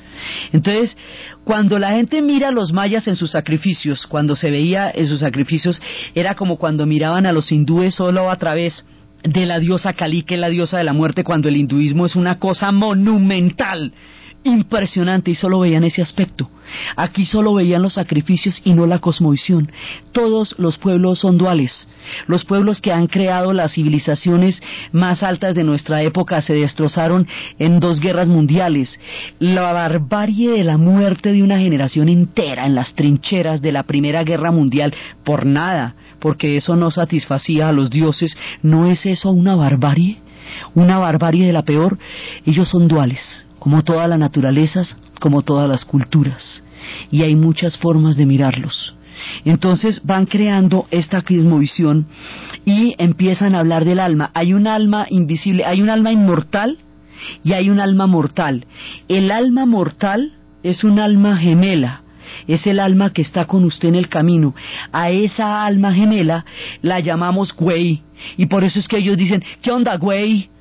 Entonces, cuando la gente mira a los mayas en sus sacrificios, cuando se veía en sus sacrificios, era como cuando miraban a los hindúes solo a través de la diosa Kali, que es la diosa de la muerte, cuando el hinduismo es una cosa monumental, impresionante, y solo veían ese aspecto. Aquí solo veían los sacrificios y no la cosmovisión. Todos los pueblos son duales. Los pueblos que han creado las civilizaciones más altas de nuestra época se destrozaron en dos guerras mundiales. La barbarie de la muerte de una generación entera en las trincheras de la Primera Guerra Mundial, por nada, porque eso no satisfacía a los dioses. ¿No es eso una barbarie? Una barbarie de la peor. Ellos son duales como todas las naturalezas, como todas las culturas, y hay muchas formas de mirarlos. Entonces van creando esta cosmovisión y empiezan a hablar del alma. Hay un alma invisible, hay un alma inmortal y hay un alma mortal. El alma mortal es un alma gemela, es el alma que está con usted en el camino. A esa alma gemela la llamamos güey. Y por eso es que ellos dicen, ¿qué onda, güey?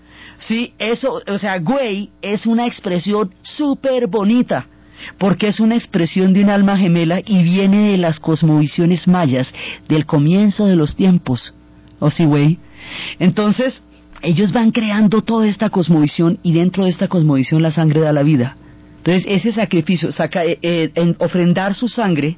Sí, eso, o sea, güey es una expresión súper bonita, porque es una expresión de un alma gemela y viene de las cosmovisiones mayas, del comienzo de los tiempos. ¿O sí, güey? Entonces, ellos van creando toda esta cosmovisión y dentro de esta cosmovisión la sangre da la vida. Entonces, ese sacrificio, saca, eh, eh, en ofrendar su sangre,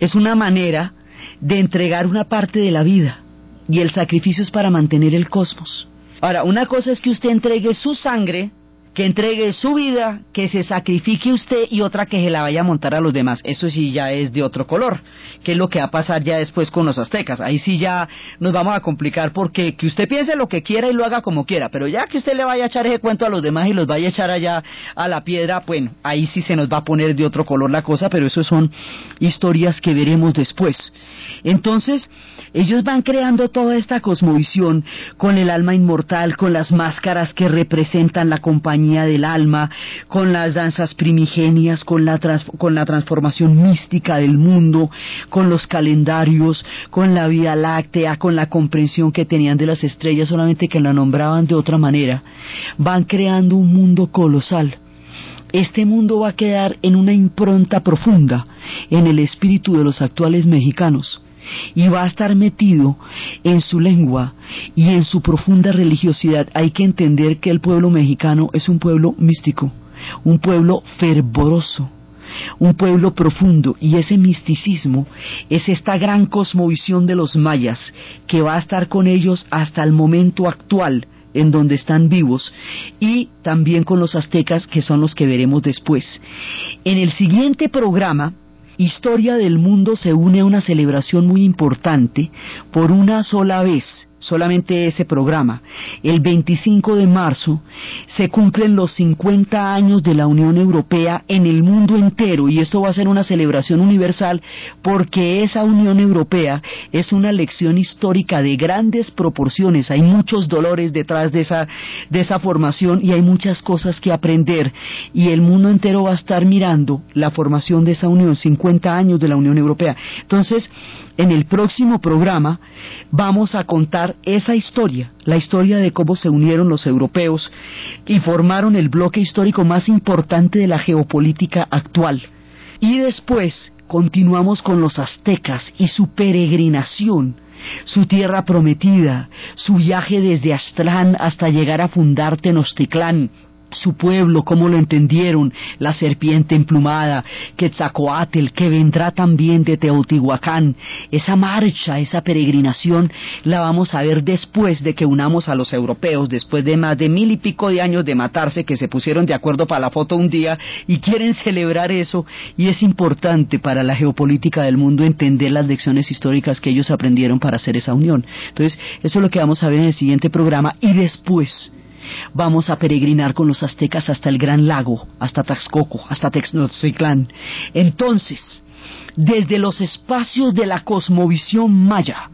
es una manera de entregar una parte de la vida. Y el sacrificio es para mantener el cosmos. Ahora, una cosa es que usted entregue su sangre, que entregue su vida, que se sacrifique usted y otra que se la vaya a montar a los demás. Eso sí ya es de otro color, que es lo que va a pasar ya después con los aztecas. Ahí sí ya nos vamos a complicar porque que usted piense lo que quiera y lo haga como quiera, pero ya que usted le vaya a echar ese cuento a los demás y los vaya a echar allá a la piedra, bueno, ahí sí se nos va a poner de otro color la cosa, pero eso son historias que veremos después. Entonces, ellos van creando toda esta cosmovisión con el alma inmortal, con las máscaras que representan la compañía del alma, con las danzas primigenias, con la, con la transformación mística del mundo, con los calendarios, con la vida láctea, con la comprensión que tenían de las estrellas, solamente que la nombraban de otra manera. Van creando un mundo colosal este mundo va a quedar en una impronta profunda en el espíritu de los actuales mexicanos y va a estar metido en su lengua y en su profunda religiosidad. Hay que entender que el pueblo mexicano es un pueblo místico, un pueblo fervoroso, un pueblo profundo y ese misticismo es esta gran cosmovisión de los mayas que va a estar con ellos hasta el momento actual en donde están vivos y también con los aztecas que son los que veremos después. En el siguiente programa Historia del Mundo se une a una celebración muy importante por una sola vez solamente ese programa. El 25 de marzo se cumplen los 50 años de la Unión Europea en el mundo entero y esto va a ser una celebración universal porque esa Unión Europea es una lección histórica de grandes proporciones. Hay muchos dolores detrás de esa, de esa formación y hay muchas cosas que aprender y el mundo entero va a estar mirando la formación de esa Unión, 50 años de la Unión Europea. Entonces, en el próximo programa vamos a contar esa historia, la historia de cómo se unieron los europeos y formaron el bloque histórico más importante de la geopolítica actual. Y después continuamos con los aztecas y su peregrinación su tierra prometida, su viaje desde Aztlán hasta llegar a fundar Tenochtitlán, su pueblo, cómo lo entendieron, la serpiente emplumada, Quetzalcoatl, que vendrá también de Teotihuacán. Esa marcha, esa peregrinación, la vamos a ver después de que unamos a los europeos, después de más de mil y pico de años de matarse, que se pusieron de acuerdo para la foto un día y quieren celebrar eso, y es importante para la geopolítica del mundo entender las lecciones históricas que ellos aprendieron para hacer esa unión. Entonces, eso es lo que vamos a ver en el siguiente programa, y después, Vamos a peregrinar con los aztecas hasta el Gran Lago, hasta Taxcoco, hasta Texnotziclán. Entonces, desde los espacios de la cosmovisión maya,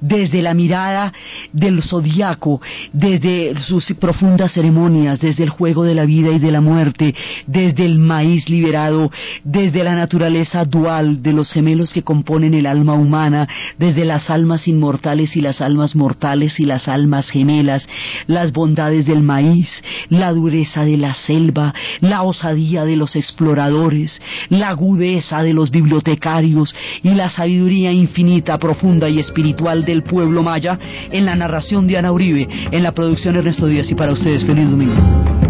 desde la mirada del zodiaco, desde sus profundas ceremonias, desde el juego de la vida y de la muerte, desde el maíz liberado, desde la naturaleza dual de los gemelos que componen el alma humana, desde las almas inmortales y las almas mortales y las almas gemelas, las bondades del maíz, la dureza de la selva, la osadía de los exploradores, la agudeza de los bibliotecarios y la sabiduría infinita, profunda y espiritual del pueblo maya en la narración de Ana Uribe, en la producción Ernesto Díaz y para ustedes feliz domingo.